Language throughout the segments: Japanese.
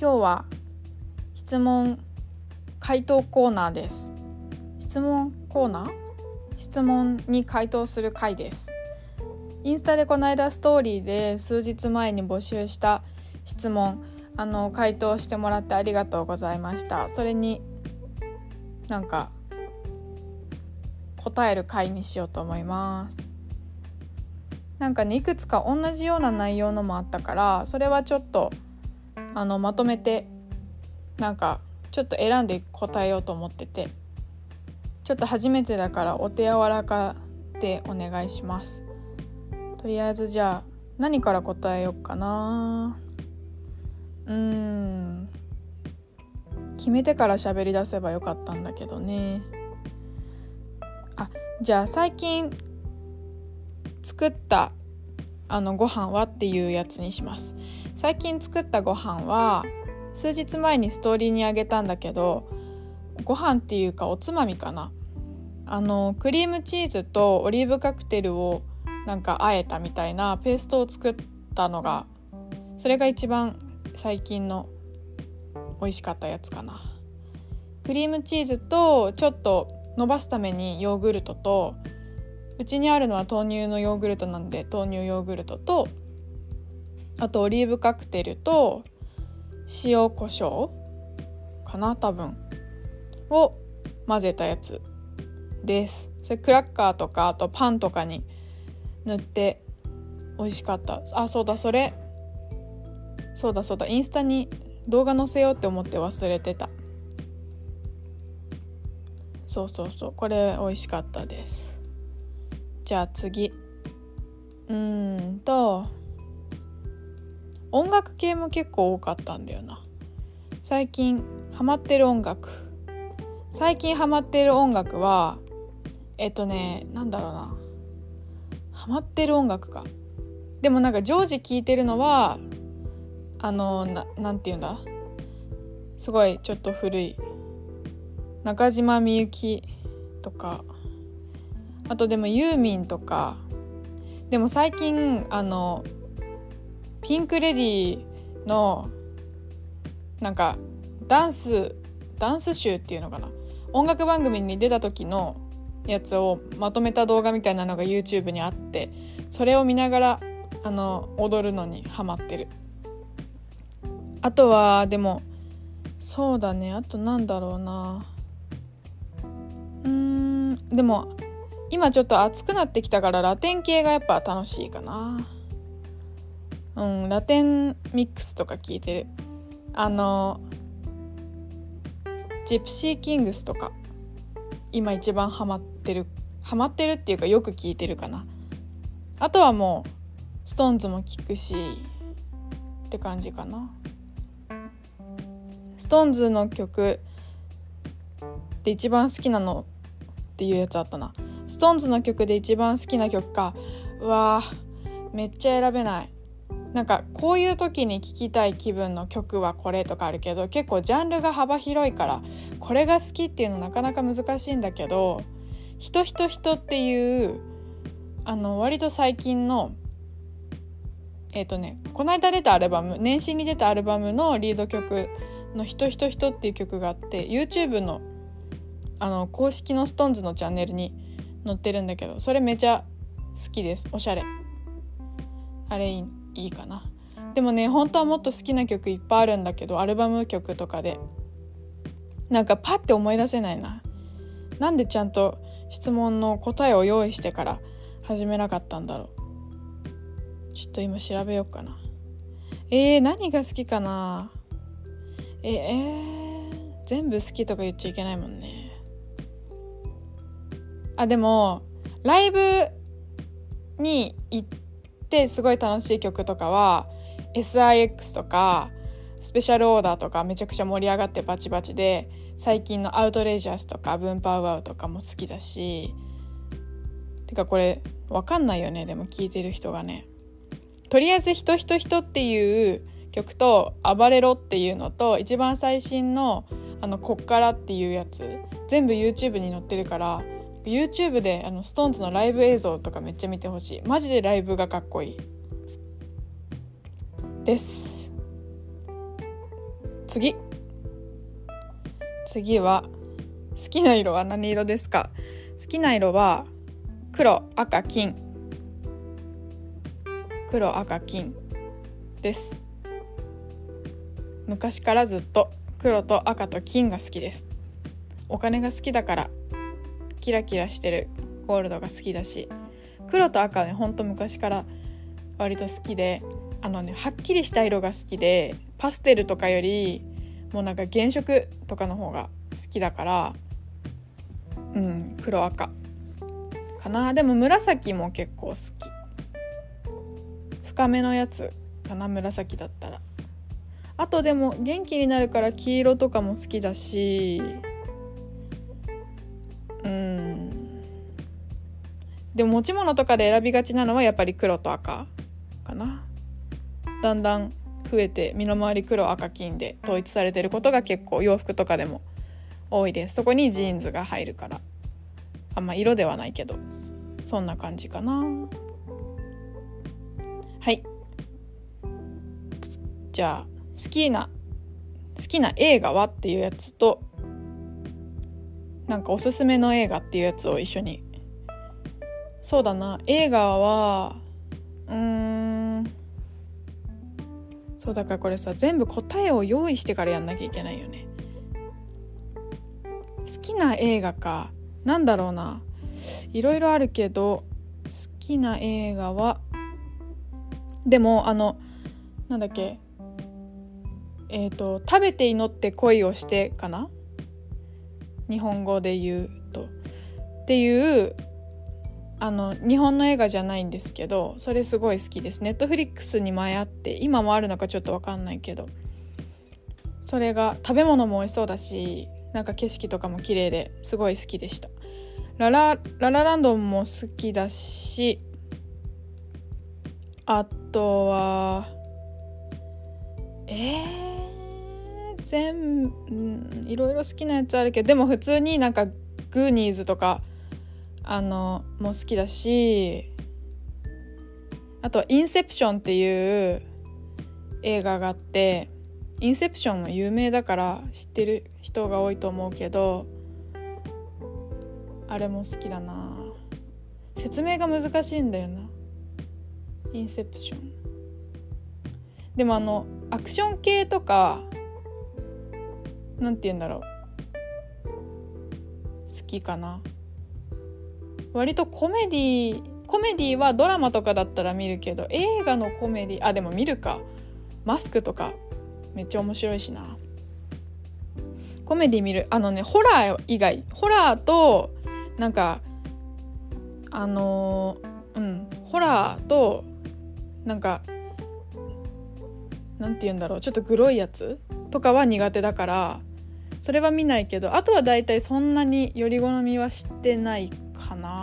今日は質問回答コーナーです。質問コーナー？質問に回答する回です。インスタでこの間ストーリーで数日前に募集した質問あの回答してもらってありがとうございました。それになんか答える回にしようと思います。なんかねいくつか同じような内容のもあったからそれはちょっとあのまとめてなんかちょっと選んで答えようと思っててちょっと初めてだからお手柔らかでお願いします。とりあえずじゃあ何から答えようかな。うん。決めてから喋り出せばよかったんだけどね。あじゃあ最近作ったあのご飯はっていうやつにします。最近作ったご飯は数日前にストーリーにあげたんだけどご飯っていうかおつまみかな。あのクリームチーズとオリーブカクテルをなんかあえたみたいなペーストを作ったのがそれが一番最近の美味しかったやつかな。クリームチーズとちょっと伸ばすためにヨーグルトとうちにあるのは豆乳のヨーグルトなんで豆乳ヨーグルトとあとオリーブカクテルと塩コショウかな多分。を混ぜたやつです。それクラッカーとかあとパンとかに塗って美味しかった。あそうだそれ。そうだそうだ。インスタに動画載せようって思って忘れてた。そうそうそう。これ美味しかったです。じゃあ次。うーんと音楽系も結構多かったんだよな。最近ハマってる音楽。最近ハマってる音楽はえっとねなんだろうな。ハマってる音楽か。でもなんか常時聴いてるのはあのななんて言うんだ。すごいちょっと古い。中島みゆきとか。あとでもユーミンとか。でも最近あのピンク・レディーのなんかダンスダンス集っていうのかな。音楽番組に出た時のやつをまとめた動画みたいなのが YouTube にあってそれを見ながらあの踊るのにハマってる。あとはでもそうだね。あとなんだろうな。うんでも今ちょっと暑くなってきたからラテン系がやっぱ楽しいかな。うんラテンミックスとか聞いてる。あのジプシーキングスとか今一番ハマってる。ハマってるっていうかよく聞いてるかな。あとはもうストーンズも聞くしって感じかな。ストーンズの曲で一番好きなのっていうやつあったな。ストーンズの曲で一番好きな曲か。うわめっちゃ選べない。なんかこういう時に聴きたい気分の曲はこれとかあるけど結構ジャンルが幅広いからこれが好きっていうのなかなか難しいんだけど「人人人」っていうあの割と最近のえっ、ー、とねこの間出たアルバム年始に出たアルバムのリード曲の「人人人」っていう曲があって YouTube のあの公式の SixTONES のチャンネルに載ってるんだけどそれめちゃ好きです。おしゃれ。あれいいかな。でもね本当はもっと好きな曲いっぱいあるんだけどアルバム曲とかで。なんかパッて思い出せないな。なんでちゃんと質問の答えを用意してから始めなかったんだろう。ちょっと今調べようかな。えー、何が好きかな。ええー、全部好きとか言っちゃいけないもんね。あでもライブに行ってすごい楽しい曲とかは SIX とかスペシャルオーダーとかめちゃくちゃ盛り上がってバチバチで最近のアウトレイジャースとかブンパウワウとかも好きだしてかこれわかんないよねでも聴いてる人がね。とりあえず「人人人」っていう曲と「暴れろ」っていうのと一番最新の「あのこっから」っていうやつ全部 YouTube に載ってるから YouTube であの SixTONES のライブ映像とかめっちゃ見てほしい。マジでライブがかっこいい。です。次。次は好きな色は何色ですか？好きな色は黒赤金。黒赤金です。昔からずっと黒と赤と金が好きです。お金が好きだから。キラキラしてる。ゴールドが好きだし。黒と赤はねほんと昔から割と好きであのねはっきりした色が好きでパステルとかよりもうなんか原色とかの方が好きだからうん黒赤かな。でも紫も結構好き。深めのやつかな紫だったら。あとでも元気になるから黄色とかも好きだしでも持ち物とかで選びがちなのはやっぱり黒と赤かな。だんだん増えて身の回り黒赤金で統一されてることが結構洋服とかでも多いです。そこにジーンズが入るから。あんま色ではないけど。そんな感じかな。はい。じゃあ好きな好きな映画はっていうやつとなんかおすすめの映画っていうやつを一緒にそうだな。映画はうん。そうだからこれさ全部答えを用意してからやんなきゃいけないよね。好きな映画か。なんだろうな。いろいろあるけど好きな映画はでもあのなんだっけ。えっ、ー、と「食べて祈って恋をして」かな。日本語で言うと。っていうあの日本の映画じゃないんですけどそれすごい好きです。ネットフリックスに前あって今もあるのかちょっと分かんないけどそれが食べ物も美味しそうだしなんか景色とかも綺麗ですごい好きでした。ララララランドも好きだしあとはえー、全うんいろいろ好きなやつあるけどでも普通になんかグーニーズとかあのも好きだしあと「インセプション」っていう映画があってインセプションも有名だから知ってる人が多いと思うけどあれも好きだな。説明が難しいんだよな。インセプション。でもあのアクション系とかなんて言うんだろう。好きかな。割とコメディコメディはドラマとかだったら見るけど映画のコメディあでも見るか。マスクとかめっちゃ面白いしな。コメディ見る。あのねホラー以外。ホラーとなんかあの、うん。ホラーとなんかなんて言うんだろう。ちょっとグロいやつとかは苦手だからそれは見ないけどあとは大体そんなにより好みはしてないかな。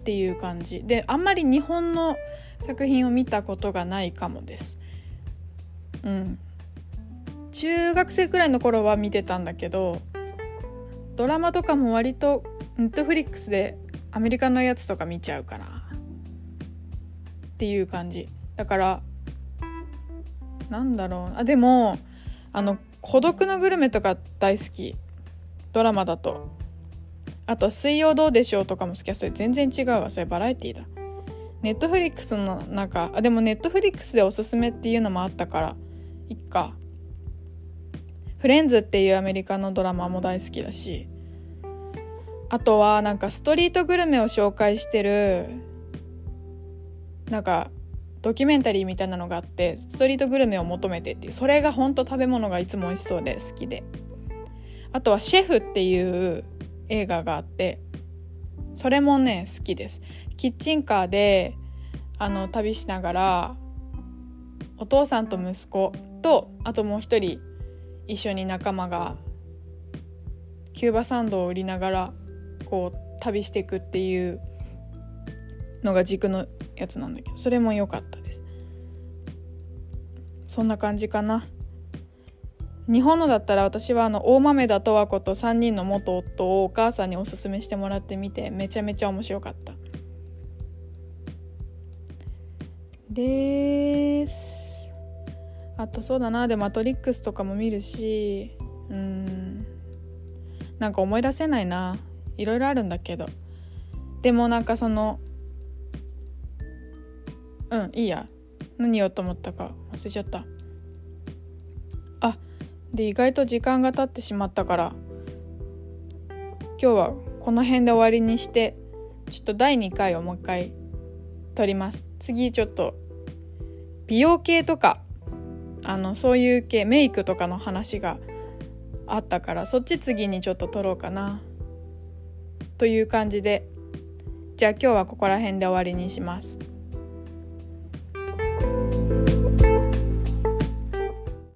っていう感じ。であんまり日本の作品を見たことがないかもです。うん。中学生くらいの頃は見てたんだけどドラマとかも割とネットフリックスでアメリカのやつとか見ちゃうかな。っていう感じ。だからなんだろう。あでもあの「孤独のグルメ」とか大好き。ドラマだと。あと「水曜どうでしょう」とかも好きやそれ全然違うわ。それバラエティーだ。ネットフリックスの中あでもネットフリックスでおすすめっていうのもあったから。いっか。フレンズっていうアメリカのドラマも大好きだし。あとはなんかストリートグルメを紹介してるなんかドキュメンタリーみたいなのがあってストリートグルメを求めてっていう。それが本当食べ物がいつも美味しそうで好きで。あとは「シェフ」っていう映画があってそれもね好きです。キッチンカーであの旅しながらお父さんと息子とあともう一人一緒に仲間がキューバサンドを売りながらこう旅していくっていうのが軸のやつなんだけどそれも良かったです。そんな感じかな。日本のだったら私はあの大豆田十和子と3人の元夫をお母さんにおすすめしてもらってみてめちゃめちゃ面白かった。です。あとそうだな。でマトリックスとかも見るしうん。なんか思い出せないな。いろいろあるんだけど。でもなんかそのうんいいや。何言おうと思ったか忘れちゃった。で意外と時間が経ってしまったから今日はこの辺で終わりにしてちょっと第2回をもう一回撮ります次ちょっと美容系とかあのそういう系メイクとかの話があったからそっち次にちょっと撮ろうかなという感じでじゃあ今日はここら辺で終わりにします。